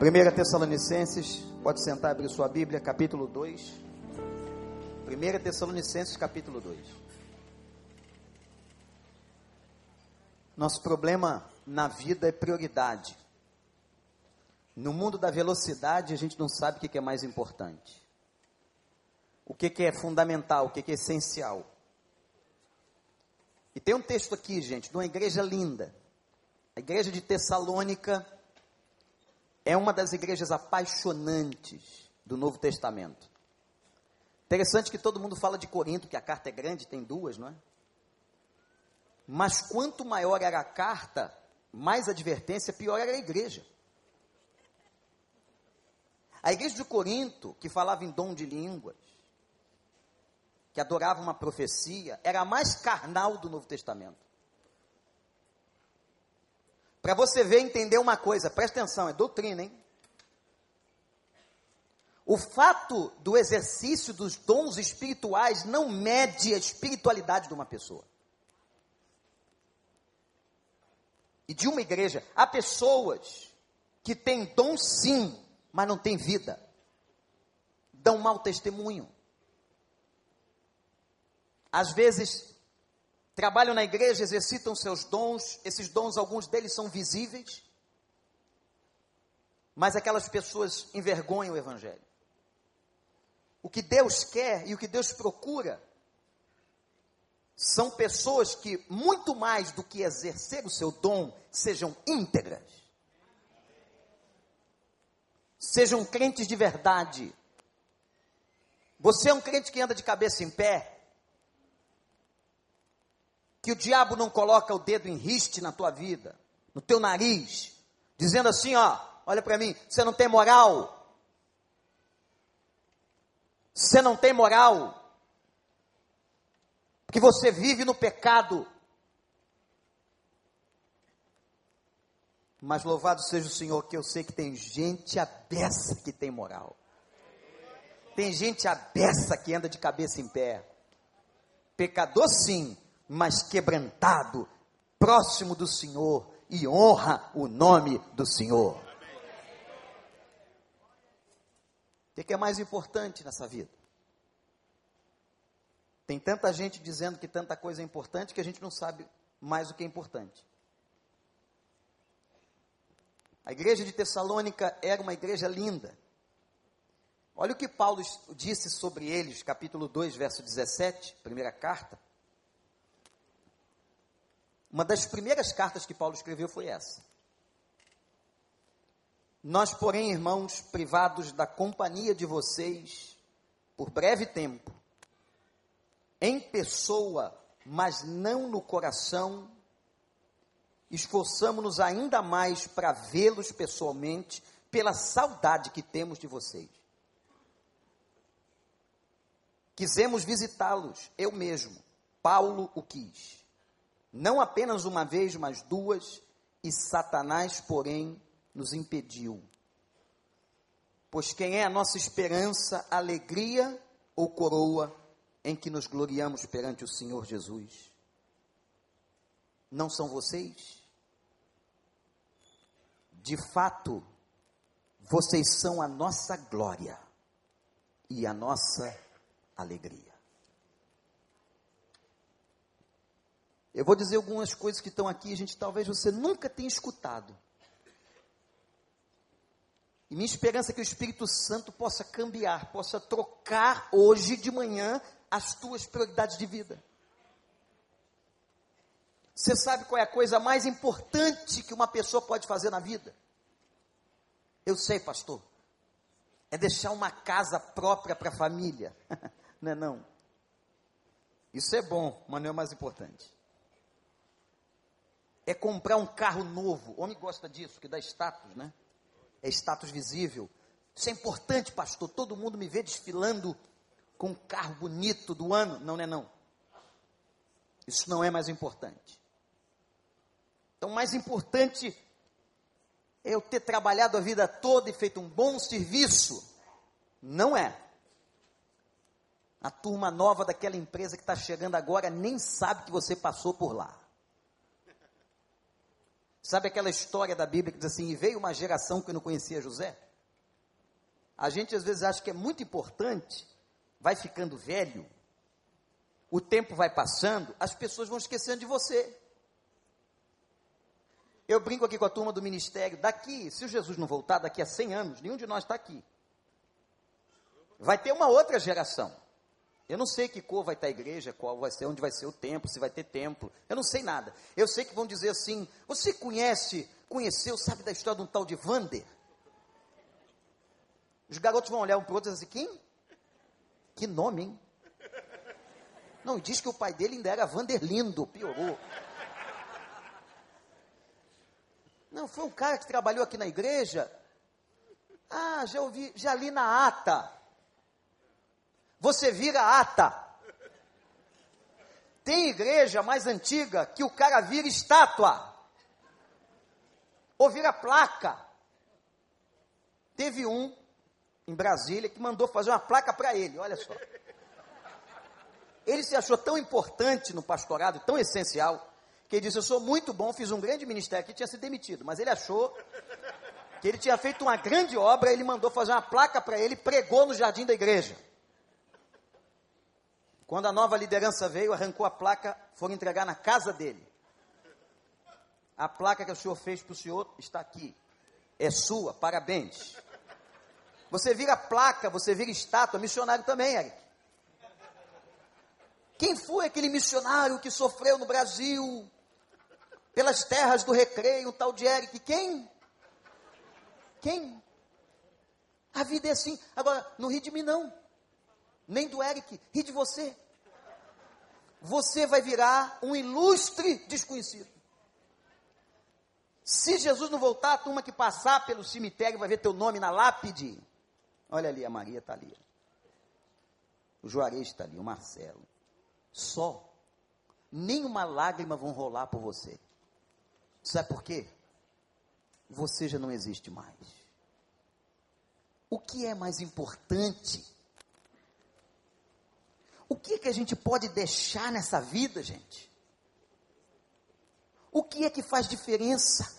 1 Tessalonicenses, pode sentar, abrir sua Bíblia, capítulo 2. 1 Tessalonicenses, capítulo 2. Nosso problema na vida é prioridade. No mundo da velocidade, a gente não sabe o que é mais importante. O que é fundamental, o que é essencial. E tem um texto aqui, gente, de uma igreja linda. A igreja de Tessalônica é uma das igrejas apaixonantes do Novo Testamento. Interessante que todo mundo fala de Corinto, que a carta é grande, tem duas, não é? Mas quanto maior era a carta, mais advertência, pior era a igreja. A igreja de Corinto, que falava em dom de línguas, que adorava uma profecia, era a mais carnal do Novo Testamento. Para você ver entender uma coisa, presta atenção, é doutrina, hein? O fato do exercício dos dons espirituais não mede a espiritualidade de uma pessoa. E de uma igreja, há pessoas que têm dom sim, mas não têm vida. Dão mau testemunho. Às vezes trabalham na igreja, exercitam seus dons, esses dons, alguns deles são visíveis, mas aquelas pessoas envergonham o Evangelho. O que Deus quer e o que Deus procura são pessoas que, muito mais do que exercer o seu dom, sejam íntegras, sejam crentes de verdade. Você é um crente que anda de cabeça em pé, que o diabo não coloca o dedo em riste na tua vida, no teu nariz, dizendo assim, ó, olha para mim, você não tem moral. Você não tem moral. Que você vive no pecado. Mas louvado seja o Senhor, que eu sei que tem gente abessa que tem moral. Tem gente abessa que anda de cabeça em pé. Pecador sim, mas quebrantado, próximo do Senhor e honra o nome do Senhor. O que é mais importante nessa vida? Tem tanta gente dizendo que tanta coisa é importante que a gente não sabe mais o que é importante. A igreja de Tessalônica era uma igreja linda. Olha o que Paulo disse sobre eles, capítulo 2, verso 17, primeira carta. Uma das primeiras cartas que Paulo escreveu foi essa. Nós, porém, irmãos, privados da companhia de vocês por breve tempo, em pessoa, mas não no coração, esforçamos-nos ainda mais para vê-los pessoalmente, pela saudade que temos de vocês. Quisemos visitá-los, eu mesmo, Paulo o quis não apenas uma vez, mas duas, e Satanás, porém, nos impediu. Pois quem é a nossa esperança, alegria ou coroa em que nos gloriamos perante o Senhor Jesus? Não são vocês? De fato, vocês são a nossa glória e a nossa alegria. Eu vou dizer algumas coisas que estão aqui, gente talvez você nunca tenha escutado. E minha esperança é que o Espírito Santo possa cambiar, possa trocar hoje de manhã as tuas prioridades de vida. Você sabe qual é a coisa mais importante que uma pessoa pode fazer na vida? Eu sei, pastor. É deixar uma casa própria para a família. não é não? Isso é bom, mas não é mais importante é comprar um carro novo. O homem gosta disso, que dá status, né? É status visível. Isso é importante, pastor. Todo mundo me vê desfilando com um carro bonito do ano. Não, não é não. Isso não é mais importante. Então, mais importante é eu ter trabalhado a vida toda e feito um bom serviço. Não é. A turma nova daquela empresa que está chegando agora nem sabe que você passou por lá. Sabe aquela história da Bíblia que diz assim: e veio uma geração que não conhecia José? A gente às vezes acha que é muito importante, vai ficando velho, o tempo vai passando, as pessoas vão esquecendo de você. Eu brinco aqui com a turma do ministério, daqui, se o Jesus não voltar, daqui a 100 anos, nenhum de nós está aqui. Vai ter uma outra geração. Eu não sei que cor vai estar a igreja, qual vai ser, onde vai ser o templo, se vai ter templo. Eu não sei nada. Eu sei que vão dizer assim: você conhece, conheceu, sabe da história de um tal de Vander? Os garotos vão olhar um para o outro e dizer assim: quem? Que nome, hein? Não, diz que o pai dele ainda era Vanderlindo, piorou. Não, foi um cara que trabalhou aqui na igreja. Ah, já ouvi, já li na ata você vira ata. Tem igreja mais antiga que o cara vira estátua. Ou vira placa. Teve um em Brasília que mandou fazer uma placa para ele, olha só. Ele se achou tão importante no pastorado, tão essencial, que ele disse: Eu sou muito bom, fiz um grande ministério que tinha sido demitido, mas ele achou que ele tinha feito uma grande obra, ele mandou fazer uma placa para ele, pregou no jardim da igreja. Quando a nova liderança veio, arrancou a placa, foram entregar na casa dele. A placa que o senhor fez para o senhor está aqui. É sua, parabéns. Você vira placa, você vira estátua, missionário também, Eric. Quem foi aquele missionário que sofreu no Brasil, pelas terras do recreio, o tal de Eric? Quem? Quem? A vida é assim. Agora, não ri de mim, não nem do Eric, ri de você. Você vai virar um ilustre desconhecido. Se Jesus não voltar, a turma que passar pelo cemitério vai ver teu nome na lápide. Olha ali, a Maria está ali. O Juarez está ali, o Marcelo. Só. Nenhuma lágrima vão rolar por você. Sabe por quê? Você já não existe mais. O que é mais importante o que, que a gente pode deixar nessa vida, gente? O que é que faz diferença?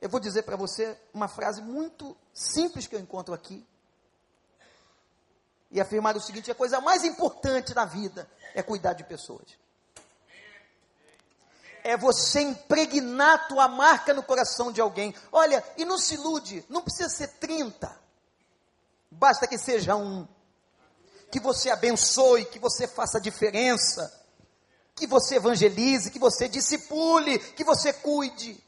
Eu vou dizer para você uma frase muito simples que eu encontro aqui. E afirmar o seguinte: a coisa mais importante na vida é cuidar de pessoas. É você impregnar tua marca no coração de alguém. Olha, e não se ilude, não precisa ser 30. Basta que seja um. Que você abençoe, que você faça diferença. Que você evangelize, que você discipule, que você cuide.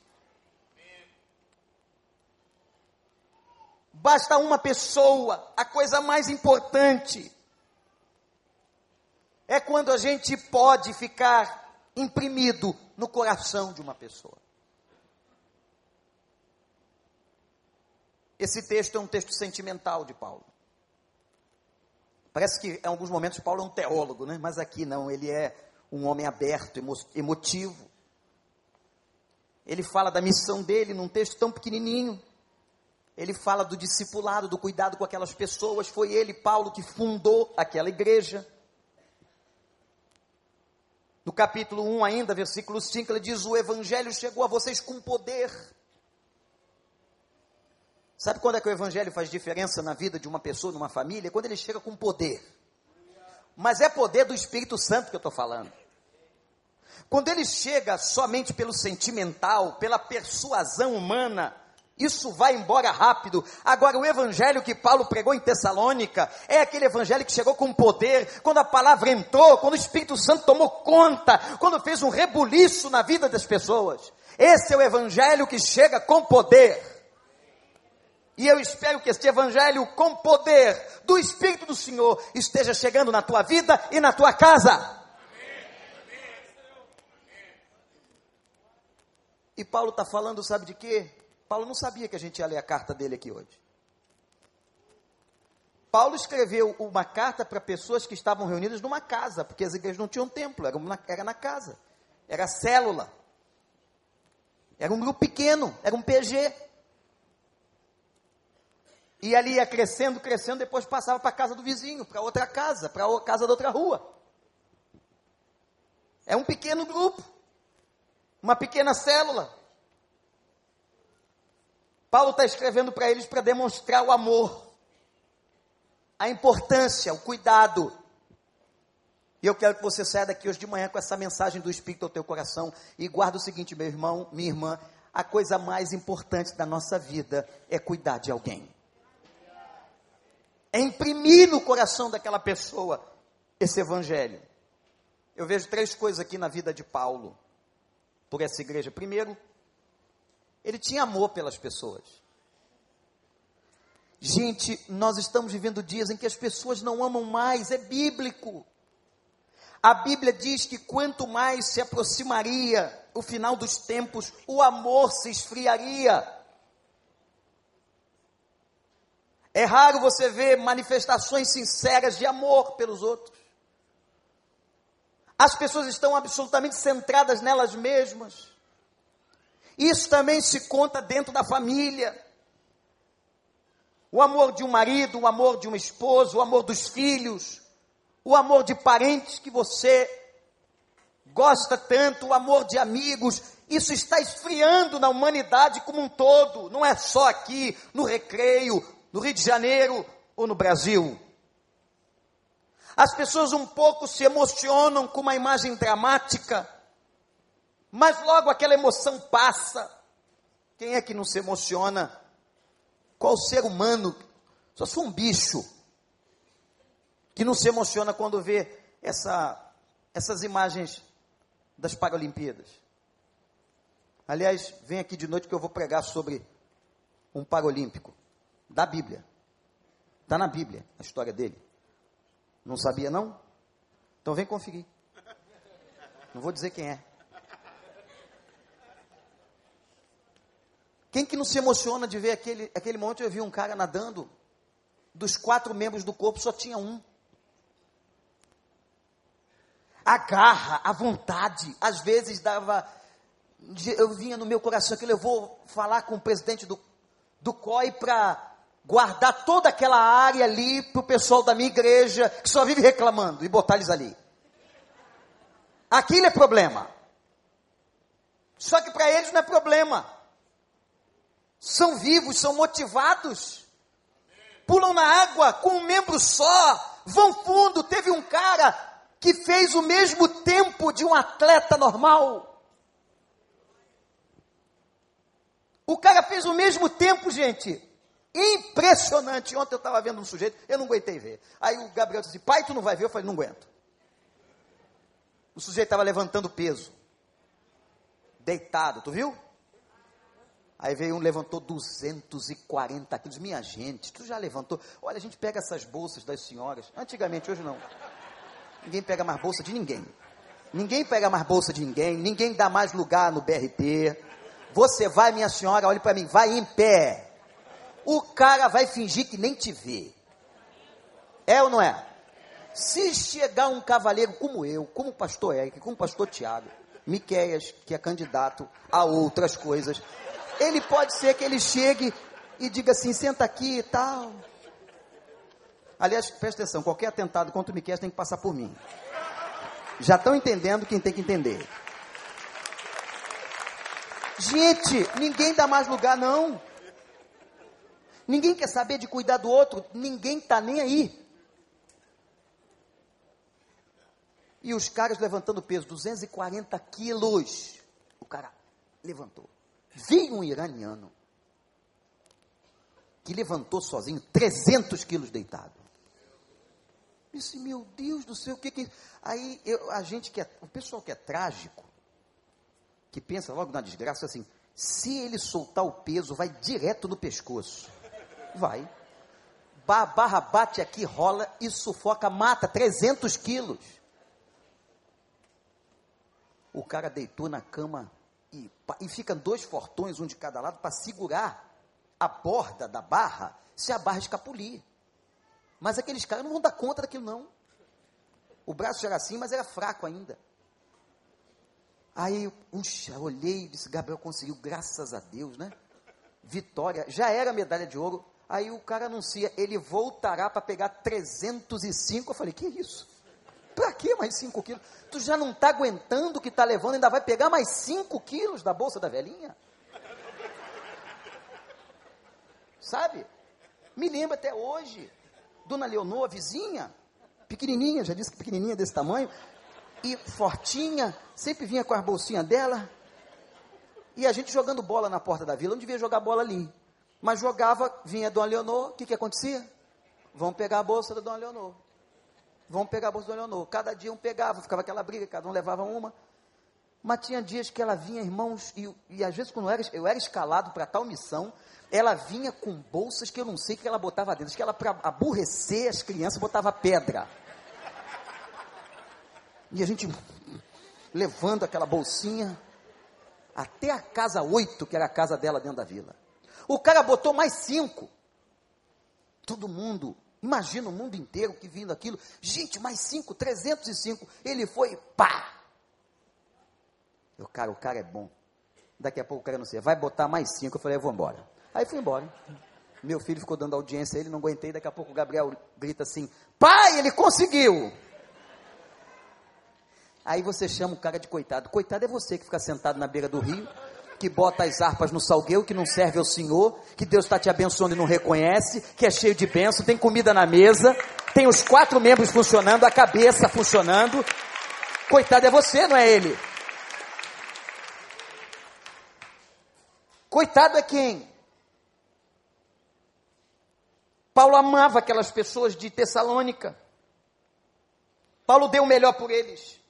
Basta uma pessoa, a coisa mais importante é quando a gente pode ficar imprimido no coração de uma pessoa. Esse texto é um texto sentimental de Paulo. Parece que em alguns momentos Paulo é um teólogo, né? mas aqui não, ele é um homem aberto, emotivo. Ele fala da missão dele num texto tão pequenininho. Ele fala do discipulado, do cuidado com aquelas pessoas. Foi ele, Paulo, que fundou aquela igreja. No capítulo 1 ainda, versículo 5, ele diz: O evangelho chegou a vocês com poder Sabe quando é que o evangelho faz diferença na vida de uma pessoa, numa família? Quando ele chega com poder. Mas é poder do Espírito Santo que eu estou falando. Quando ele chega somente pelo sentimental, pela persuasão humana, isso vai embora rápido. Agora, o evangelho que Paulo pregou em Tessalônica é aquele evangelho que chegou com poder, quando a palavra entrou, quando o Espírito Santo tomou conta, quando fez um rebuliço na vida das pessoas. Esse é o evangelho que chega com poder. E eu espero que este evangelho com poder do Espírito do Senhor esteja chegando na tua vida e na tua casa. E Paulo está falando, sabe de quê? Paulo não sabia que a gente ia ler a carta dele aqui hoje. Paulo escreveu uma carta para pessoas que estavam reunidas numa casa, porque as igrejas não tinham templo, era, era na casa, era célula, era um grupo pequeno, era um PG. E ali ia crescendo, crescendo, depois passava para a casa do vizinho, para outra casa, para a casa da outra rua. É um pequeno grupo, uma pequena célula. Paulo está escrevendo para eles para demonstrar o amor, a importância, o cuidado. E eu quero que você saia daqui hoje de manhã com essa mensagem do Espírito ao teu coração e guarda o seguinte, meu irmão, minha irmã, a coisa mais importante da nossa vida é cuidar de alguém. É imprimir no coração daquela pessoa esse evangelho. Eu vejo três coisas aqui na vida de Paulo, por essa igreja. Primeiro, ele tinha amor pelas pessoas. Gente, nós estamos vivendo dias em que as pessoas não amam mais, é bíblico. A Bíblia diz que quanto mais se aproximaria o final dos tempos, o amor se esfriaria. É raro você ver manifestações sinceras de amor pelos outros. As pessoas estão absolutamente centradas nelas mesmas. Isso também se conta dentro da família. O amor de um marido, o amor de uma esposa, o amor dos filhos, o amor de parentes que você gosta tanto, o amor de amigos, isso está esfriando na humanidade como um todo, não é só aqui no recreio, no Rio de Janeiro ou no Brasil. As pessoas um pouco se emocionam com uma imagem dramática, mas logo aquela emoção passa. Quem é que não se emociona? Qual ser humano? Só sou um bicho que não se emociona quando vê essa, essas imagens das Paralimpíadas. Aliás, vem aqui de noite que eu vou pregar sobre um paralímpico da Bíblia. Está na Bíblia a história dele. Não sabia não? Então vem conferir. Não vou dizer quem é. Quem que não se emociona de ver aquele, aquele monte? Eu vi um cara nadando, dos quatro membros do corpo só tinha um. A garra, a vontade, às vezes dava. Eu vinha no meu coração que eu vou falar com o presidente do, do COI para guardar toda aquela área ali para o pessoal da minha igreja que só vive reclamando e botar eles ali. Aquilo é problema. Só que para eles não é problema. São vivos, são motivados. Pulam na água com um membro só, vão fundo. Teve um cara que fez o mesmo tempo de um atleta normal. O cara fez o mesmo tempo, gente. Impressionante. Ontem eu estava vendo um sujeito, eu não aguentei ver. Aí o Gabriel disse: Pai, tu não vai ver? Eu falei: Não aguento. O sujeito estava levantando peso, deitado, tu viu? Aí veio um, levantou 240 quilos. Minha gente, tu já levantou? Olha, a gente pega essas bolsas das senhoras. Antigamente, hoje não. Ninguém pega mais bolsa de ninguém. Ninguém pega mais bolsa de ninguém. Ninguém dá mais lugar no BRT. Você vai, minha senhora, olhe para mim, vai em pé o cara vai fingir que nem te vê. É ou não é? Se chegar um cavaleiro como eu, como o pastor Eric, como o pastor Tiago, Miqueias, que é candidato a outras coisas, ele pode ser que ele chegue e diga assim, senta aqui e tal. Aliás, presta atenção, qualquer atentado contra o Miqueias tem que passar por mim. Já estão entendendo quem tem que entender. Gente, ninguém dá mais lugar não. Ninguém quer saber de cuidar do outro, ninguém está nem aí. E os caras levantando peso, 240 quilos. O cara levantou. Veio um iraniano que levantou sozinho 300 quilos deitado. Disse, meu Deus do céu, o que que. Aí eu, a gente que é. O pessoal que é trágico, que pensa logo na desgraça, assim, se ele soltar o peso, vai direto no pescoço. Vai. Barra bate aqui, rola e sufoca, mata 300 quilos. O cara deitou na cama e, e ficam dois fortões, um de cada lado, para segurar a borda da barra se a barra escapulir. Mas aqueles caras não vão dar conta daquilo, não. O braço já era assim, mas era fraco ainda. Aí, puxa, olhei e disse: Gabriel conseguiu, graças a Deus, né? Vitória, já era medalha de ouro, Aí o cara anuncia, ele voltará para pegar 305. Eu falei, que isso? Para que mais 5 quilos? Tu já não está aguentando o que está levando, ainda vai pegar mais 5 quilos da bolsa da velhinha? Sabe? Me lembro até hoje. Dona Leonor, vizinha, pequenininha, já disse que pequenininha desse tamanho, e fortinha, sempre vinha com as bolsinhas dela. E a gente jogando bola na porta da vila, não devia jogar bola ali. Mas jogava, vinha Dona Leonor, o que, que acontecia? Vão pegar a bolsa da Dona Leonor. Vão pegar a bolsa da Dona Leonor. Cada dia um pegava, ficava aquela briga, cada um levava uma. Mas tinha dias que ela vinha, irmãos, e, e às vezes quando eu era, eu era escalado para tal missão, ela vinha com bolsas que eu não sei o que ela botava dentro. Acho que ela, para aborrecer as crianças, botava pedra. E a gente levando aquela bolsinha até a casa 8, que era a casa dela dentro da vila. O cara botou mais cinco. Todo mundo, imagina o mundo inteiro que vindo aquilo. Gente, mais cinco, 305. Ele foi, pá! Eu, cara, o cara é bom. Daqui a pouco o cara não sei, vai botar mais cinco. Eu falei, eu vou embora. Aí fui embora. Meu filho ficou dando audiência a ele, não aguentei. Daqui a pouco o Gabriel grita assim: Pai, ele conseguiu! Aí você chama o cara de coitado. Coitado é você que fica sentado na beira do rio, que bota as harpas no salgueiro, que não serve ao Senhor, que Deus está te abençoando e não reconhece, que é cheio de bênção, tem comida na mesa, tem os quatro membros funcionando, a cabeça funcionando. Coitado é você, não é ele. Coitado é quem? Paulo amava aquelas pessoas de Tessalônica. Paulo deu o melhor por eles.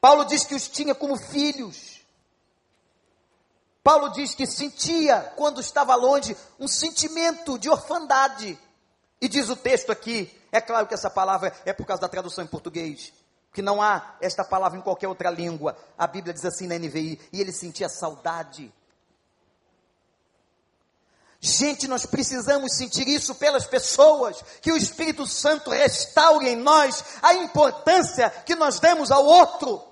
Paulo diz que os tinha como filhos. Paulo diz que sentia, quando estava longe, um sentimento de orfandade. E diz o texto aqui, é claro que essa palavra é por causa da tradução em português, que não há esta palavra em qualquer outra língua. A Bíblia diz assim na NVI, e ele sentia saudade. Gente, nós precisamos sentir isso pelas pessoas, que o Espírito Santo restaure em nós a importância que nós demos ao outro.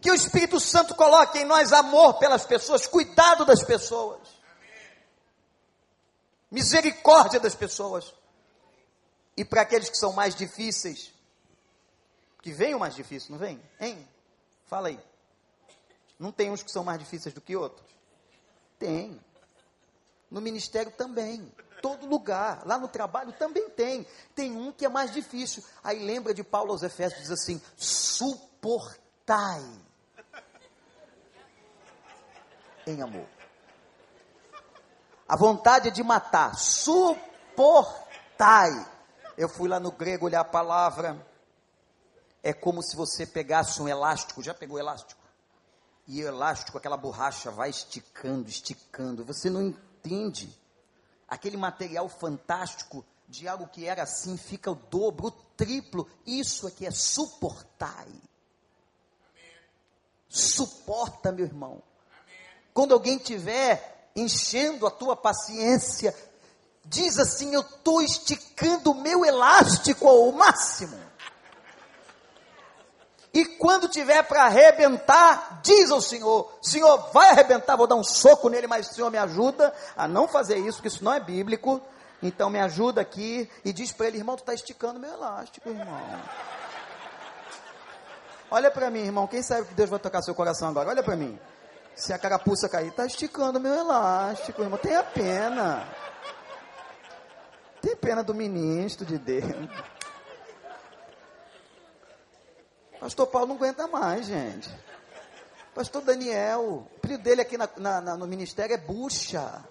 Que o Espírito Santo coloque em nós amor pelas pessoas, cuidado das pessoas, misericórdia das pessoas. E para aqueles que são mais difíceis, que vem o mais difícil, não vem? Hein? Fala aí. Não tem uns que são mais difíceis do que outros? Tem. No ministério também. Todo lugar. Lá no trabalho também tem. Tem um que é mais difícil. Aí lembra de Paulo aos Efésios, diz assim: suportai em amor. A vontade de matar, suportai. Eu fui lá no grego olhar a palavra. É como se você pegasse um elástico, já pegou elástico? E o elástico, aquela borracha vai esticando, esticando. Você não entende. Aquele material fantástico de algo que era assim fica o dobro, o triplo. Isso aqui é suportai. Suporta, meu irmão. Quando alguém tiver enchendo a tua paciência, diz assim: Eu estou esticando o meu elástico ao máximo. E quando tiver para arrebentar, diz ao Senhor: Senhor, vai arrebentar, vou dar um soco nele, mas o Senhor me ajuda a não fazer isso, porque isso não é bíblico. Então me ajuda aqui e diz para ele: Irmão, tu está esticando meu elástico, irmão. Olha para mim, irmão. Quem sabe que Deus vai tocar seu coração agora? Olha para mim. Se a carapuça cair, está esticando meu elástico, irmão. Tenha pena. Tem pena do ministro de Deus. Pastor Paulo não aguenta mais, gente. Pastor Daniel, o apelido dele aqui na, na, no ministério é bucha.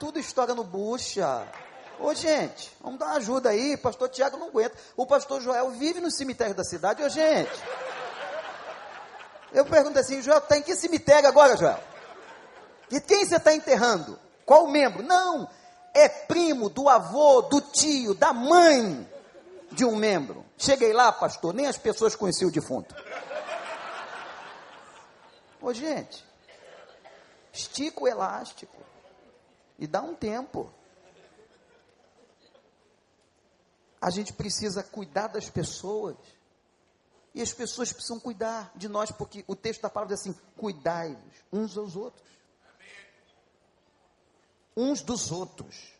Tudo estoura no bucha. Ô gente, vamos dar uma ajuda aí. Pastor Tiago não aguenta. O pastor Joel vive no cemitério da cidade. Ô gente. Eu pergunto assim, Joel, está em que cemitério agora, Joel? E quem você está enterrando? Qual membro? Não, é primo do avô, do tio, da mãe de um membro. Cheguei lá, pastor, nem as pessoas conheciam o defunto. Ô gente, estica o elástico e dá um tempo. A gente precisa cuidar das pessoas. E as pessoas precisam cuidar de nós, porque o texto da palavra diz assim: cuidai-vos uns aos outros. Uns dos outros.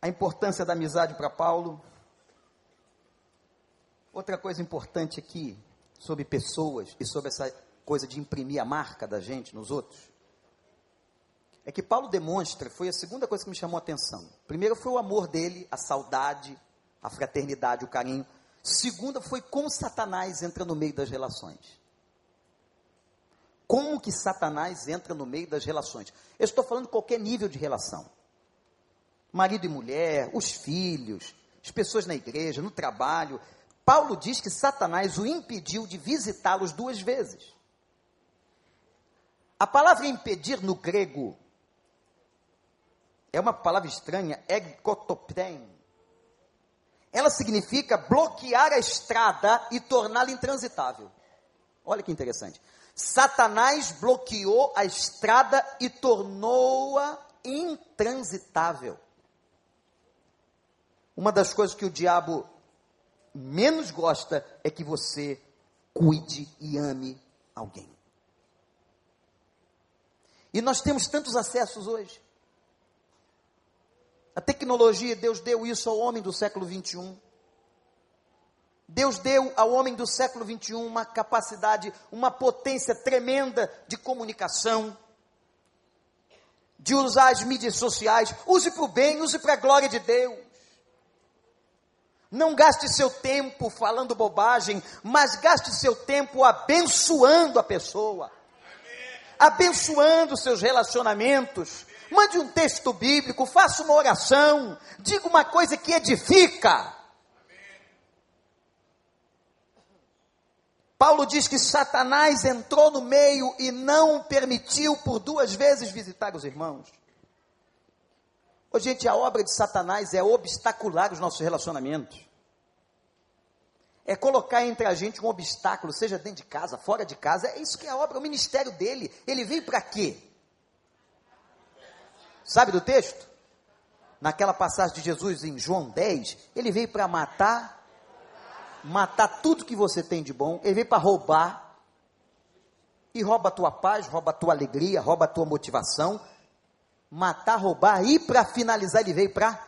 a importância da amizade para Paulo. Outra coisa importante aqui, sobre pessoas e sobre essa coisa de imprimir a marca da gente nos outros, é que Paulo demonstra, foi a segunda coisa que me chamou a atenção. Primeiro foi o amor dele, a saudade, a fraternidade, o carinho. Segunda foi como Satanás entra no meio das relações. Como que Satanás entra no meio das relações? Eu estou falando qualquer nível de relação. Marido e mulher, os filhos, as pessoas na igreja, no trabalho. Paulo diz que Satanás o impediu de visitá-los duas vezes. A palavra impedir no grego é uma palavra estranha, egotopten. Ela significa bloquear a estrada e torná-la intransitável. Olha que interessante. Satanás bloqueou a estrada e tornou-a intransitável. Uma das coisas que o diabo menos gosta é que você cuide e ame alguém. E nós temos tantos acessos hoje. A tecnologia, Deus deu isso ao homem do século 21. Deus deu ao homem do século 21 uma capacidade, uma potência tremenda de comunicação, de usar as mídias sociais. Use para o bem, use para a glória de Deus. Não gaste seu tempo falando bobagem, mas gaste seu tempo abençoando a pessoa, abençoando seus relacionamentos. Mande um texto bíblico, faça uma oração, diga uma coisa que edifica. Paulo diz que Satanás entrou no meio e não permitiu por duas vezes visitar os irmãos. Ô, gente, a obra de Satanás é obstacular os nossos relacionamentos. É colocar entre a gente um obstáculo, seja dentro de casa, fora de casa. É isso que é a obra, o ministério dele. Ele vem para quê? Sabe do texto? Naquela passagem de Jesus em João 10, ele veio para matar, matar tudo que você tem de bom, ele veio para roubar, e rouba a tua paz, rouba a tua alegria, rouba a tua motivação, matar, roubar, e para finalizar ele veio para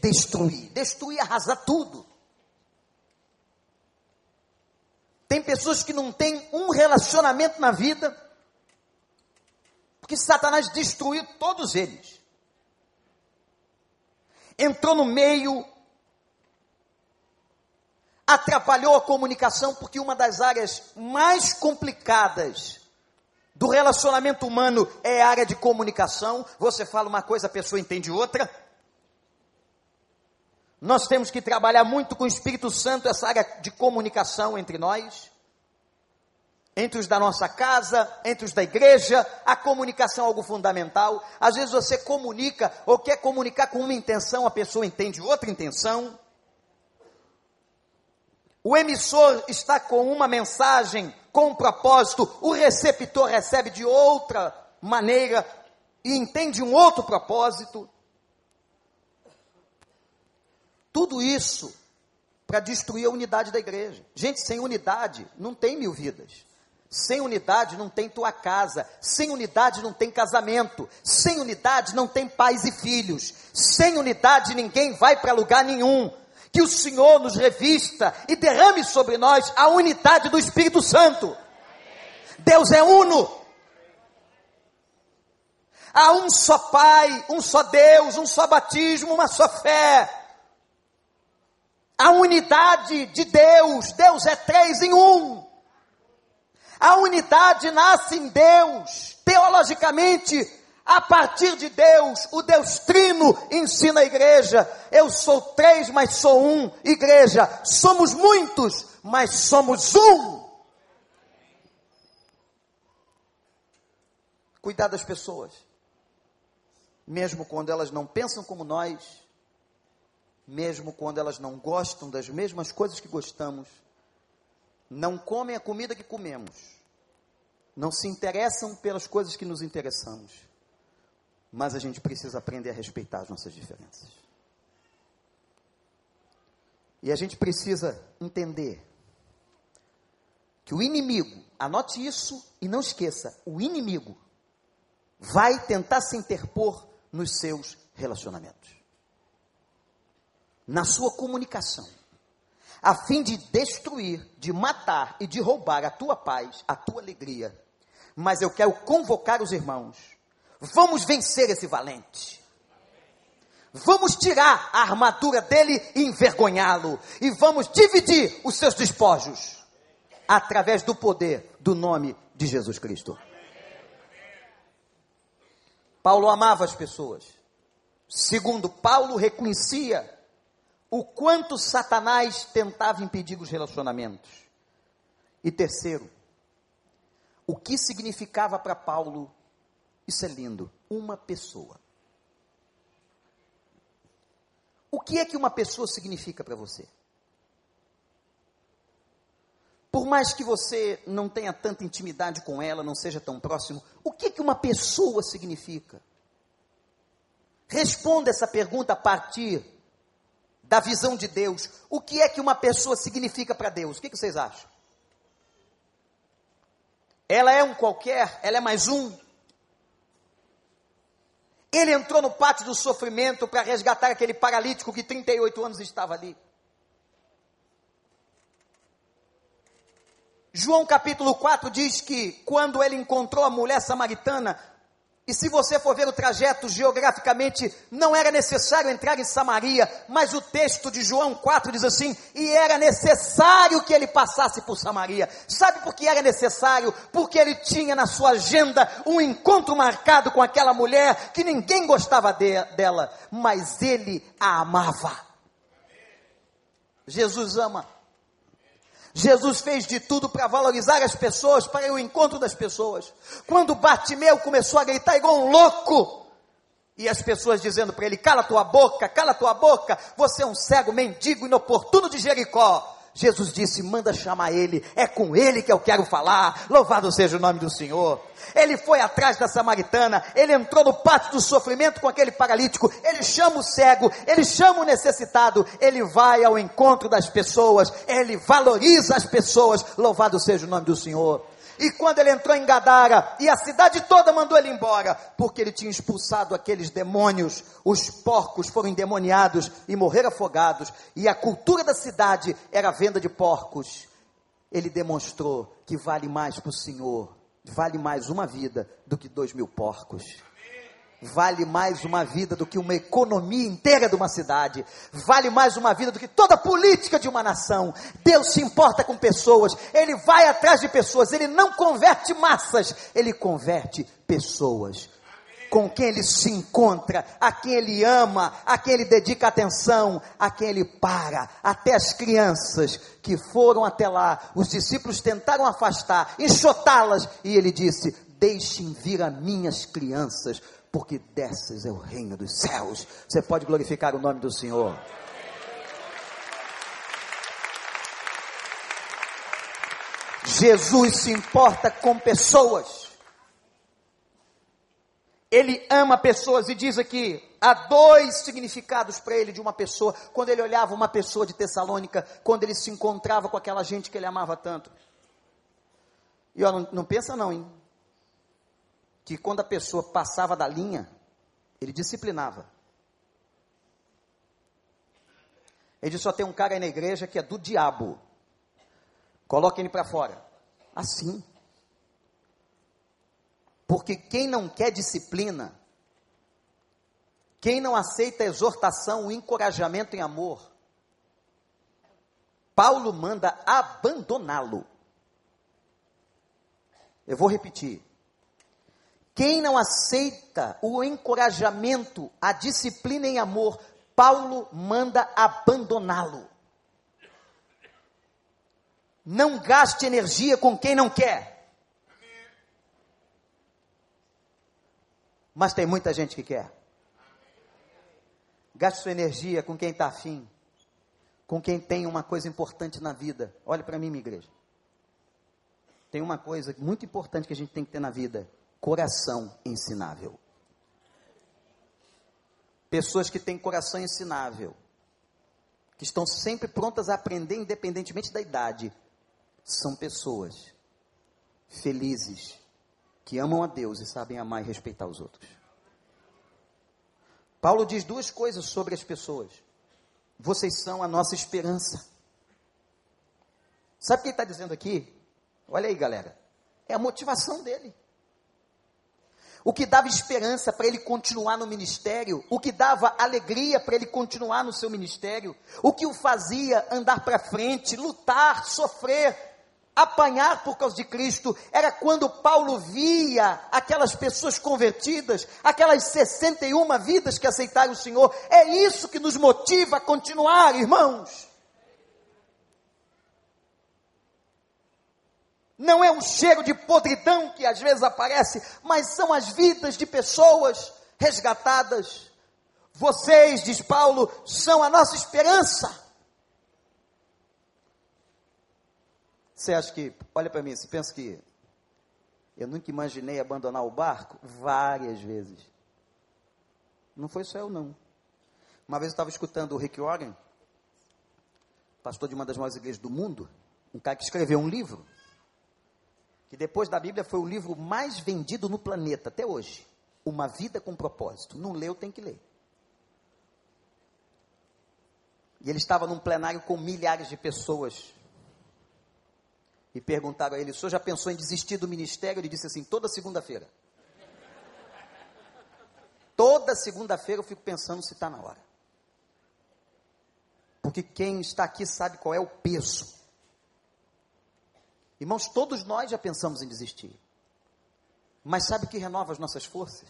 destruir, destruir, arrasar tudo. Tem pessoas que não têm um relacionamento na vida, porque Satanás destruiu todos eles. Entrou no meio, atrapalhou a comunicação, porque uma das áreas mais complicadas do relacionamento humano é a área de comunicação. Você fala uma coisa, a pessoa entende outra. Nós temos que trabalhar muito com o Espírito Santo essa área de comunicação entre nós, entre os da nossa casa, entre os da igreja. A comunicação é algo fundamental. Às vezes você comunica ou quer comunicar com uma intenção, a pessoa entende outra intenção. O emissor está com uma mensagem, com um propósito, o receptor recebe de outra maneira e entende um outro propósito. Tudo isso para destruir a unidade da igreja. Gente, sem unidade não tem mil vidas. Sem unidade não tem tua casa, sem unidade não tem casamento, sem unidade não tem pais e filhos, sem unidade ninguém vai para lugar nenhum que o Senhor nos revista e derrame sobre nós a unidade do Espírito Santo. Deus é uno. Há um só Pai, um só Deus, um só batismo, uma só fé. A unidade de Deus, Deus é três em um. A unidade nasce em Deus. Teologicamente, a partir de Deus, o Deus Trino ensina a igreja. Eu sou três, mas sou um. Igreja, somos muitos, mas somos um. Cuidar das pessoas, mesmo quando elas não pensam como nós, mesmo quando elas não gostam das mesmas coisas que gostamos, não comem a comida que comemos, não se interessam pelas coisas que nos interessamos mas a gente precisa aprender a respeitar as nossas diferenças. E a gente precisa entender que o inimigo, anote isso e não esqueça, o inimigo vai tentar se interpor nos seus relacionamentos. na sua comunicação, a fim de destruir, de matar e de roubar a tua paz, a tua alegria. Mas eu quero convocar os irmãos. Vamos vencer esse valente. Vamos tirar a armadura dele e envergonhá-lo. E vamos dividir os seus despojos através do poder do nome de Jesus Cristo. Paulo amava as pessoas. Segundo, Paulo reconhecia o quanto Satanás tentava impedir os relacionamentos. E terceiro, o que significava para Paulo, isso é lindo, uma pessoa. O que é que uma pessoa significa para você? Por mais que você não tenha tanta intimidade com ela, não seja tão próximo, o que é que uma pessoa significa? Responda essa pergunta a partir da visão de Deus. O que é que uma pessoa significa para Deus? O que, que vocês acham? Ela é um qualquer? Ela é mais um? Ele entrou no pátio do sofrimento para resgatar aquele paralítico que 38 anos estava ali. João capítulo 4 diz que quando ele encontrou a mulher samaritana, e se você for ver o trajeto geograficamente, não era necessário entrar em Samaria, mas o texto de João 4 diz assim: e era necessário que ele passasse por Samaria. Sabe por que era necessário? Porque ele tinha na sua agenda um encontro marcado com aquela mulher que ninguém gostava de, dela, mas ele a amava. Jesus ama. Jesus fez de tudo para valorizar as pessoas, para o encontro das pessoas. Quando Bartimeu começou a gritar igual um louco, e as pessoas dizendo para ele: cala tua boca, cala tua boca, você é um cego, mendigo, inoportuno de Jericó. Jesus disse: manda chamar ele, é com ele que eu quero falar. Louvado seja o nome do Senhor. Ele foi atrás da samaritana, ele entrou no pátio do sofrimento com aquele paralítico, ele chama o cego, ele chama o necessitado, ele vai ao encontro das pessoas, ele valoriza as pessoas. Louvado seja o nome do Senhor. E quando ele entrou em Gadara, e a cidade toda mandou ele embora, porque ele tinha expulsado aqueles demônios, os porcos foram endemoniados e morreram afogados, e a cultura da cidade era a venda de porcos. Ele demonstrou que vale mais para o Senhor, vale mais uma vida do que dois mil porcos vale mais uma vida do que uma economia inteira de uma cidade, vale mais uma vida do que toda a política de uma nação. Deus se importa com pessoas, Ele vai atrás de pessoas, Ele não converte massas, Ele converte pessoas. Com quem ele se encontra, a quem ele ama, a quem ele dedica atenção, a quem ele para, até as crianças que foram até lá, os discípulos tentaram afastar, enxotá-las, e ele disse: Deixem vir a minhas crianças, porque dessas é o reino dos céus. Você pode glorificar o nome do Senhor. Jesus se importa com pessoas. Ele ama pessoas e diz aqui, há dois significados para ele de uma pessoa, quando ele olhava uma pessoa de Tessalônica, quando ele se encontrava com aquela gente que ele amava tanto. E ó, não, não pensa não, hein? Que quando a pessoa passava da linha, ele disciplinava. Ele disse: só tem um cara aí na igreja que é do diabo. Coloque ele para fora. Assim. Porque quem não quer disciplina, quem não aceita exortação, o encorajamento em amor, Paulo manda abandoná-lo. Eu vou repetir. Quem não aceita o encorajamento, a disciplina em amor, Paulo manda abandoná-lo. Não gaste energia com quem não quer. Mas tem muita gente que quer. Gaste sua energia com quem está afim, com quem tem uma coisa importante na vida. Olhe para mim, minha igreja. Tem uma coisa muito importante que a gente tem que ter na vida: coração ensinável. Pessoas que têm coração ensinável, que estão sempre prontas a aprender, independentemente da idade, são pessoas felizes, que amam a Deus e sabem amar e respeitar os outros. Paulo diz duas coisas sobre as pessoas. Vocês são a nossa esperança. Sabe o que ele está dizendo aqui? Olha aí, galera. É a motivação dele. O que dava esperança para ele continuar no ministério, o que dava alegria para ele continuar no seu ministério, o que o fazia andar para frente, lutar, sofrer, apanhar por causa de Cristo, era quando Paulo via aquelas pessoas convertidas, aquelas 61 vidas que aceitaram o Senhor. É isso que nos motiva a continuar, irmãos. Não é um cheiro de podridão que às vezes aparece, mas são as vidas de pessoas resgatadas. Vocês, diz Paulo, são a nossa esperança. Você acha que, olha para mim, você pensa que eu nunca imaginei abandonar o barco? Várias vezes. Não foi só eu, não. Uma vez eu estava escutando o Rick Warren, pastor de uma das maiores igrejas do mundo, um cara que escreveu um livro que depois da Bíblia foi o livro mais vendido no planeta até hoje. Uma vida com propósito. Não leu, tem que ler. E ele estava num plenário com milhares de pessoas. E perguntaram a ele: o senhor já pensou em desistir do ministério? Ele disse assim: toda segunda-feira. Toda segunda-feira eu fico pensando se está na hora. Porque quem está aqui sabe qual é o peso Irmãos, todos nós já pensamos em desistir. Mas sabe o que renova as nossas forças?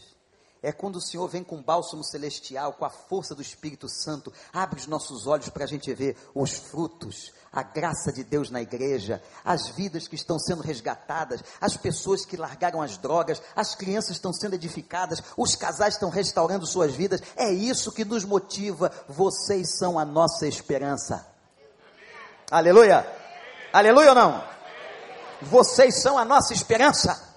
É quando o Senhor vem com bálsamo celestial, com a força do Espírito Santo, abre os nossos olhos para a gente ver os frutos, a graça de Deus na igreja, as vidas que estão sendo resgatadas, as pessoas que largaram as drogas, as crianças estão sendo edificadas, os casais estão restaurando suas vidas. É isso que nos motiva. Vocês são a nossa esperança. Aleluia! Aleluia ou não? Vocês são a nossa esperança.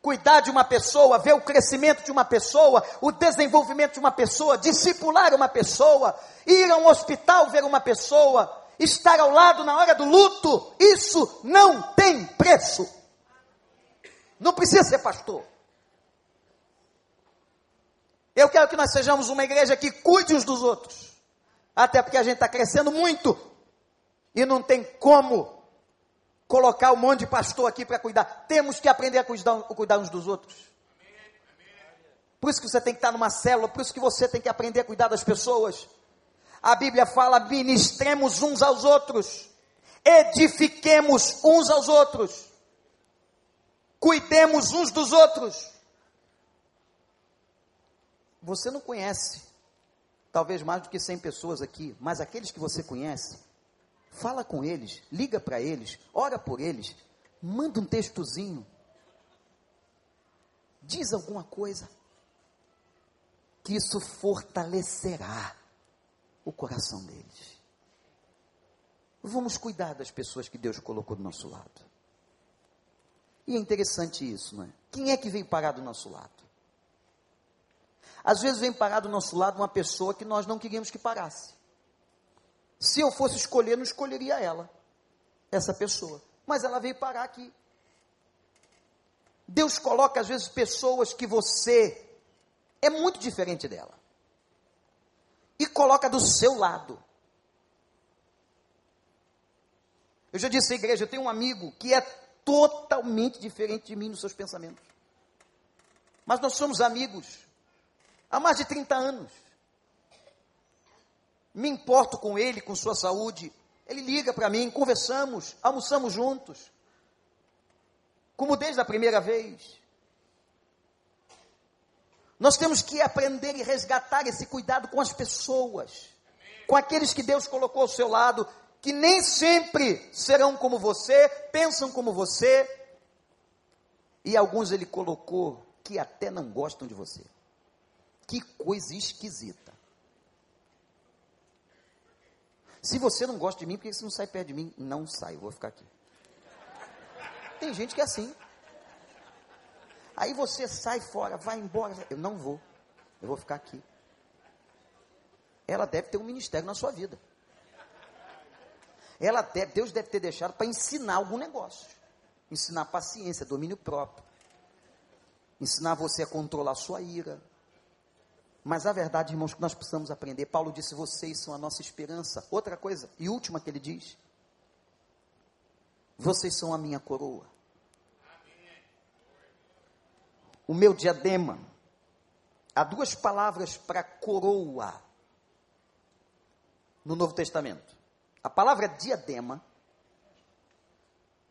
Cuidar de uma pessoa, ver o crescimento de uma pessoa, o desenvolvimento de uma pessoa, discipular uma pessoa, ir a um hospital ver uma pessoa, estar ao lado na hora do luto, isso não tem preço. Não precisa ser pastor. Eu quero que nós sejamos uma igreja que cuide uns dos outros. Até porque a gente está crescendo muito. E não tem como colocar um monte de pastor aqui para cuidar. Temos que aprender a cuidar, cuidar uns dos outros. Por isso que você tem que estar numa célula, por isso que você tem que aprender a cuidar das pessoas. A Bíblia fala: ministremos uns aos outros, edifiquemos uns aos outros, cuidemos uns dos outros. Você não conhece, talvez mais do que 100 pessoas aqui, mas aqueles que você conhece, Fala com eles, liga para eles, ora por eles, manda um textozinho. Diz alguma coisa que isso fortalecerá o coração deles. Vamos cuidar das pessoas que Deus colocou do nosso lado. E é interessante isso, não é? Quem é que vem parar do nosso lado? Às vezes vem parar do nosso lado uma pessoa que nós não queríamos que parasse. Se eu fosse escolher, não escolheria ela, essa pessoa. Mas ela veio parar aqui. Deus coloca às vezes pessoas que você é muito diferente dela. E coloca do seu lado. Eu já disse à igreja, eu tenho um amigo que é totalmente diferente de mim nos seus pensamentos. Mas nós somos amigos há mais de 30 anos me importo com ele, com sua saúde. Ele liga para mim, conversamos, almoçamos juntos. Como desde a primeira vez. Nós temos que aprender e resgatar esse cuidado com as pessoas, com aqueles que Deus colocou ao seu lado, que nem sempre serão como você, pensam como você, e alguns ele colocou que até não gostam de você. Que coisa esquisita. Se você não gosta de mim, por que você não sai perto de mim? Não sai, eu vou ficar aqui. Tem gente que é assim. Aí você sai fora, vai embora. Eu não vou. Eu vou ficar aqui. Ela deve ter um ministério na sua vida. Ela deve, Deus deve ter deixado para ensinar algum negócio. Ensinar paciência, domínio próprio. Ensinar você a controlar a sua ira. Mas a verdade, irmãos, que nós precisamos aprender. Paulo disse: vocês são a nossa esperança. Outra coisa, e última que ele diz: vocês são a minha coroa. O meu diadema. Há duas palavras para coroa no Novo Testamento. A palavra diadema.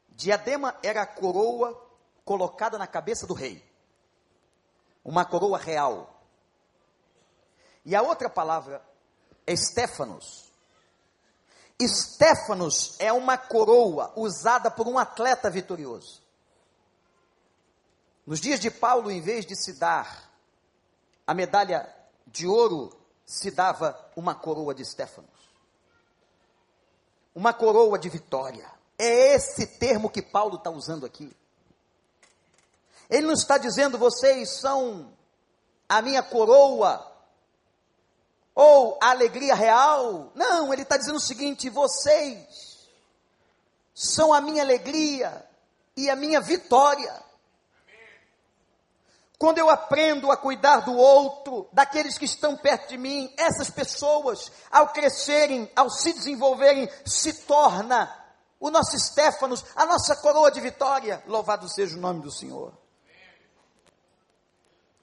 Diadema era a coroa colocada na cabeça do rei. Uma coroa real. E a outra palavra é Stefanos. Stefanos é uma coroa usada por um atleta vitorioso. Nos dias de Paulo, em vez de se dar a medalha de ouro, se dava uma coroa de Stefanos. Uma coroa de vitória. É esse termo que Paulo está usando aqui. Ele não está dizendo vocês são a minha coroa ou a alegria real. Não, ele está dizendo o seguinte: vocês são a minha alegria e a minha vitória. Quando eu aprendo a cuidar do outro, daqueles que estão perto de mim, essas pessoas, ao crescerem, ao se desenvolverem, se torna o nosso Stefanos, a nossa coroa de vitória. Louvado seja o nome do Senhor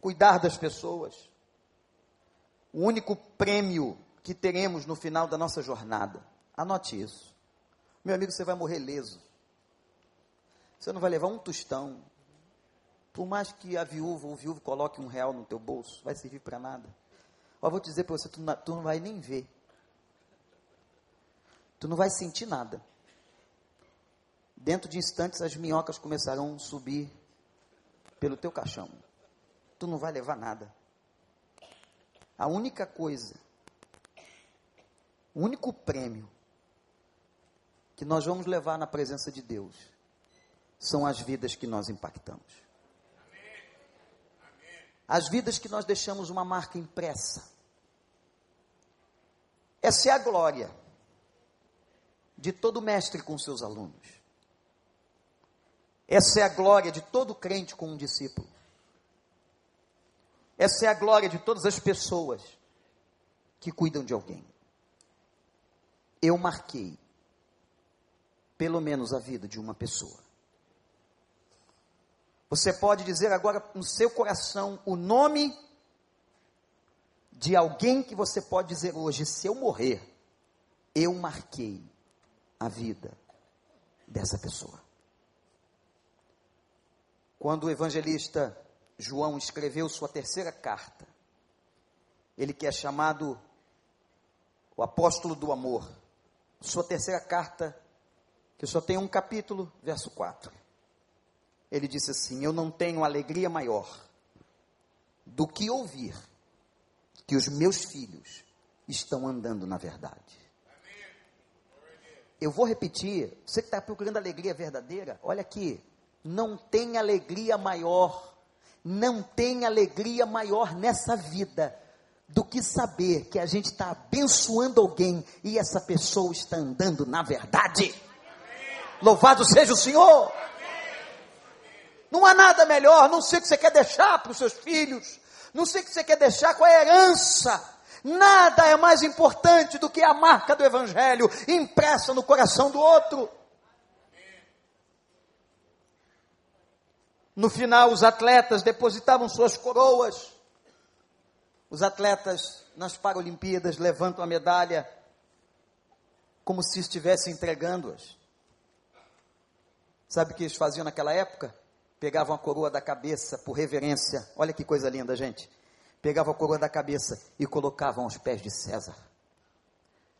cuidar das pessoas. O único prêmio que teremos no final da nossa jornada. Anote isso. Meu amigo, você vai morrer leso. Você não vai levar um tostão. Por mais que a viúva ou o viúvo coloque um real no teu bolso, vai servir para nada. Ó, vou te dizer para você, tu não, tu não vai nem ver. Tu não vai sentir nada. Dentro de instantes, as minhocas começarão a subir pelo teu caixão tu não vai levar nada. A única coisa, o único prêmio que nós vamos levar na presença de Deus são as vidas que nós impactamos. As vidas que nós deixamos uma marca impressa. Essa é a glória de todo mestre com seus alunos. Essa é a glória de todo crente com um discípulo. Essa é a glória de todas as pessoas que cuidam de alguém. Eu marquei pelo menos a vida de uma pessoa. Você pode dizer agora no seu coração o nome de alguém que você pode dizer hoje: se eu morrer, eu marquei a vida dessa pessoa. Quando o evangelista João escreveu sua terceira carta. Ele que é chamado o apóstolo do amor. Sua terceira carta, que só tem um capítulo, verso 4. Ele disse assim: Eu não tenho alegria maior do que ouvir que os meus filhos estão andando na verdade. Eu vou repetir, você que está procurando alegria verdadeira, olha aqui, não tem alegria maior não tem alegria maior nessa vida do que saber que a gente está abençoando alguém e essa pessoa está andando na verdade. Louvado seja o Senhor! Não há nada melhor, não sei o que você quer deixar para os seus filhos, não sei o que você quer deixar com a herança. Nada é mais importante do que a marca do Evangelho impressa no coração do outro. No final, os atletas depositavam suas coroas. Os atletas nas Paralimpíadas levantam a medalha como se estivessem entregando-as. Sabe o que eles faziam naquela época? Pegavam a coroa da cabeça por reverência. Olha que coisa linda, gente. Pegavam a coroa da cabeça e colocavam aos pés de César.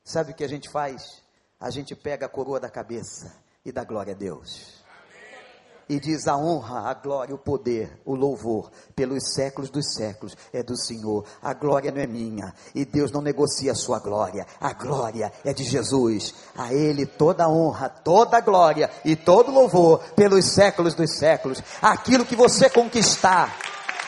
Sabe o que a gente faz? A gente pega a coroa da cabeça e dá glória a Deus e diz: a honra, a glória, o poder, o louvor, pelos séculos dos séculos, é do Senhor. A glória não é minha, e Deus não negocia a sua glória. A glória é de Jesus. A Ele toda a honra, toda a glória e todo louvor, pelos séculos dos séculos. Aquilo que você conquistar,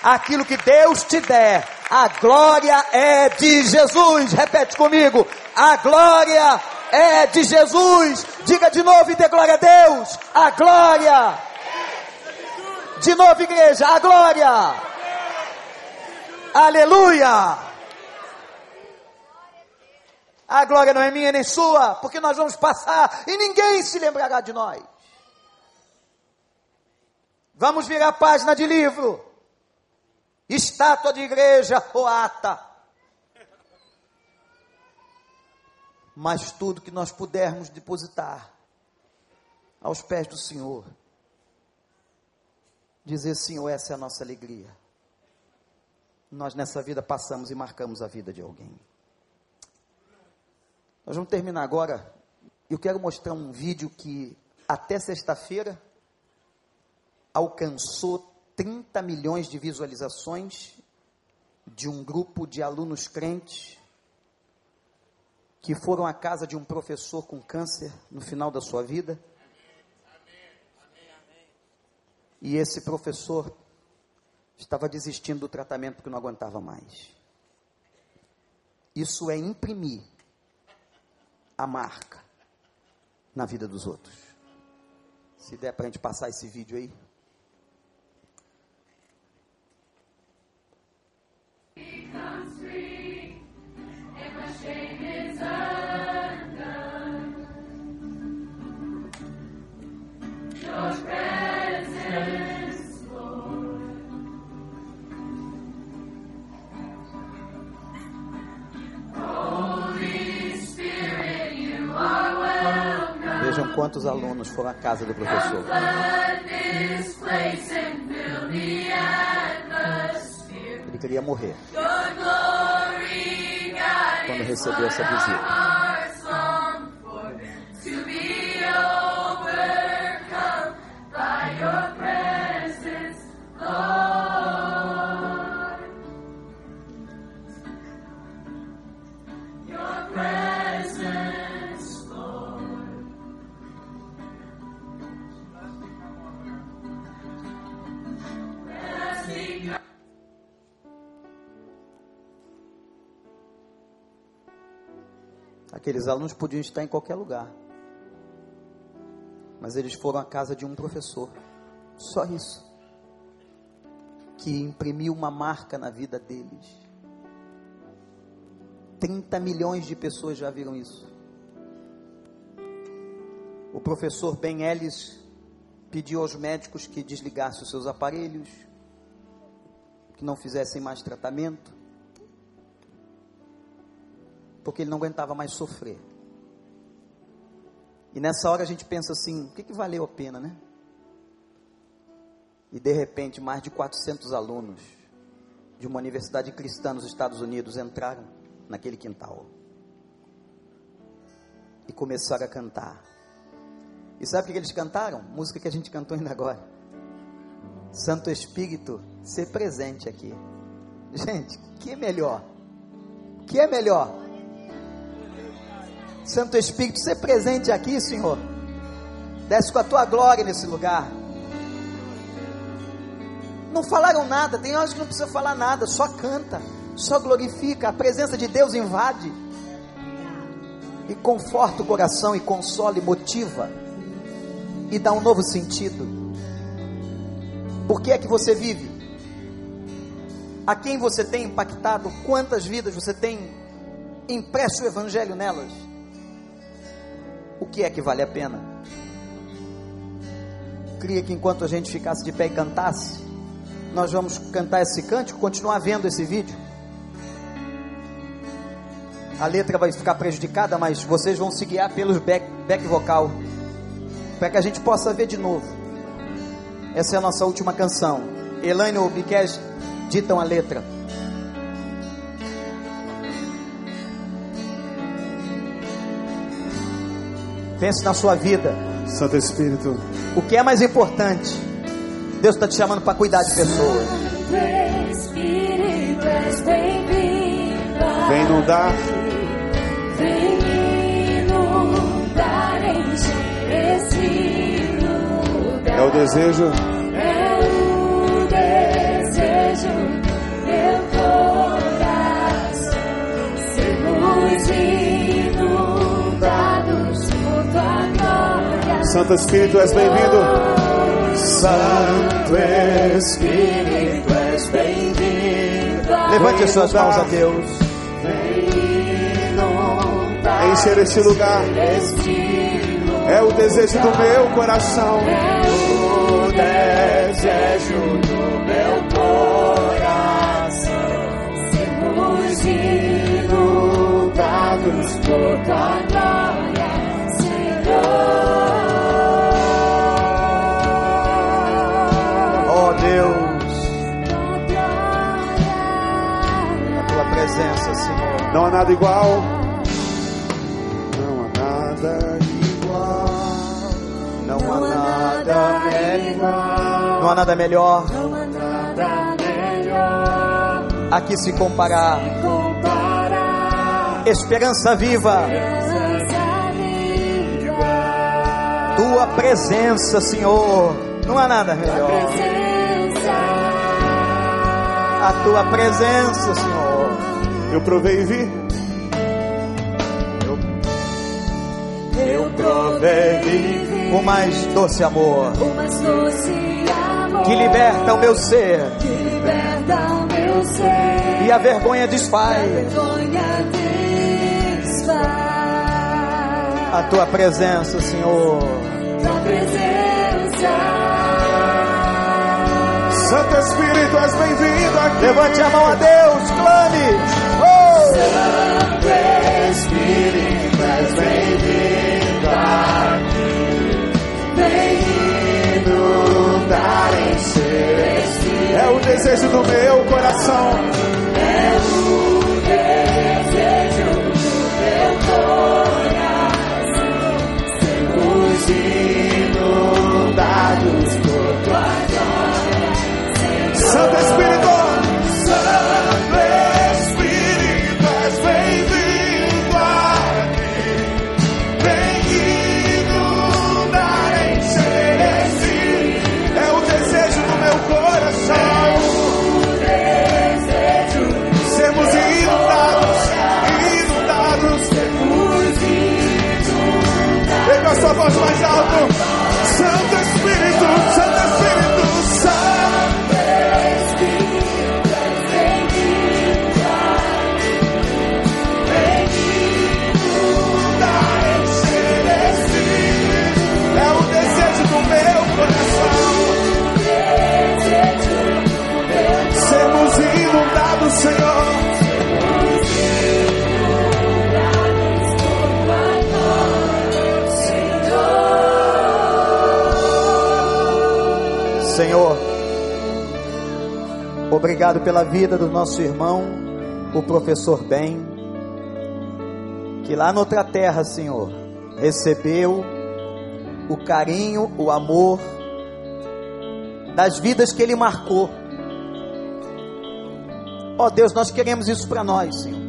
aquilo que Deus te der, a glória é de Jesus. Repete comigo: a glória é de Jesus. Diga de novo e dê glória a Deus. A glória de novo, igreja, a glória. Aleluia. A glória não é minha nem sua, porque nós vamos passar e ninguém se lembrará de nós. Vamos virar página de livro, estátua de igreja ou ata. Mas tudo que nós pudermos depositar aos pés do Senhor, dizer: Senhor, essa é a nossa alegria. Nós nessa vida passamos e marcamos a vida de alguém. Nós vamos terminar agora. Eu quero mostrar um vídeo que até sexta-feira alcançou 30 milhões de visualizações de um grupo de alunos crentes que foram à casa de um professor com câncer no final da sua vida. E esse professor estava desistindo do tratamento porque não aguentava mais. Isso é imprimir a marca na vida dos outros. Se der para a gente passar esse vídeo aí. Vejam quantos alunos foram à casa do professor. Ele queria morrer quando recebeu essa visita. Aqueles alunos podiam estar em qualquer lugar. Mas eles foram à casa de um professor. Só isso. Que imprimiu uma marca na vida deles. 30 milhões de pessoas já viram isso. O professor Ben Ellis pediu aos médicos que desligassem os seus aparelhos, que não fizessem mais tratamento porque ele não aguentava mais sofrer. E nessa hora a gente pensa assim: o que, que valeu a pena, né? E de repente, mais de 400 alunos de uma universidade cristã nos Estados Unidos entraram naquele quintal e começaram a cantar. E sabe o que eles cantaram? Música que a gente cantou ainda agora. Santo Espírito, ser presente aqui. Gente, que melhor? Que é melhor? Santo Espírito, ser presente aqui, Senhor. Desce com a tua glória nesse lugar. Não falaram nada, tem horas que não precisa falar nada, só canta, só glorifica, a presença de Deus invade e conforta o coração e consola e motiva e dá um novo sentido. Por que é que você vive? A quem você tem impactado? Quantas vidas você tem impresso o evangelho nelas? O que é que vale a pena? Queria que enquanto a gente ficasse de pé e cantasse, nós vamos cantar esse cântico, continuar vendo esse vídeo. A letra vai ficar prejudicada, mas vocês vão se guiar pelos back, back vocal, para que a gente possa ver de novo. Essa é a nossa última canção. Elaine ou Biquez ditam a letra. Pense na sua vida. Santo Espírito. O que é mais importante? Deus está te chamando para cuidar de pessoas. Vem inundar. Vem inundar, encher esse lugar. É o desejo. É Santo Espírito, és bem-vindo. Santo Espírito, és bem-vindo. Levante as suas mãos a Deus. Vem este lugar Este lugar é o desejo do meu coração. é o desejo do meu coração. Sermos inundados por tua glória, Senhor. Presença, Senhor. Não há nada igual. Não há nada igual. Não há nada melhor. Não há nada melhor Não há nada melhor a que se comparar. comparar. Esperança viva, Presença viva. tua presença, Senhor. Não há nada melhor. A tua presença, Senhor. Eu provei e vi. Eu provei O mais doce amor o mais doce amor que liberta o meu ser que liberta o meu ser. e a vergonha A desfaz. vergonha desfaz. A tua presença, Senhor. Tua presença. Santo Espírito, és bem-vindo aqui. Levante a mão a Deus, do meu coração. Senhor, obrigado pela vida do nosso irmão, o professor Ben, que lá noutra terra, Senhor, recebeu o carinho, o amor das vidas que ele marcou. Ó Deus, nós queremos isso para nós, Senhor.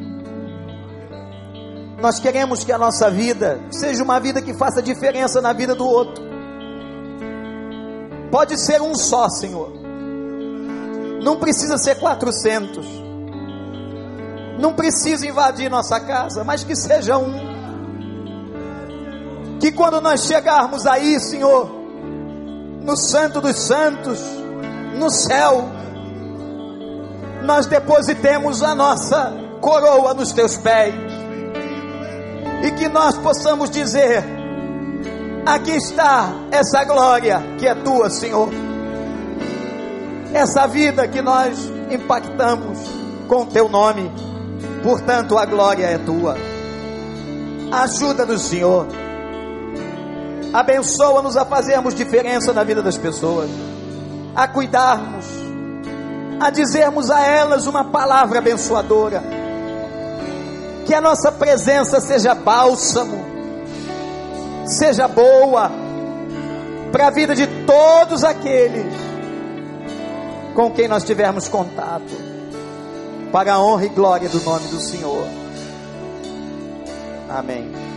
Nós queremos que a nossa vida seja uma vida que faça diferença na vida do outro. Pode ser um só, Senhor. Não precisa ser 400. Não precisa invadir nossa casa, mas que seja um. Que quando nós chegarmos aí, Senhor, no Santo dos Santos, no céu, nós depositemos a nossa coroa nos teus pés. E que nós possamos dizer: Aqui está essa glória que é tua, Senhor. Essa vida que nós impactamos com teu nome. Portanto, a glória é tua. Ajuda-nos, Senhor. Abençoa-nos a fazermos diferença na vida das pessoas, a cuidarmos, a dizermos a elas uma palavra abençoadora. Que a nossa presença seja bálsamo, seja boa para a vida de todos aqueles com quem nós tivermos contato, para a honra e glória do nome do Senhor. Amém.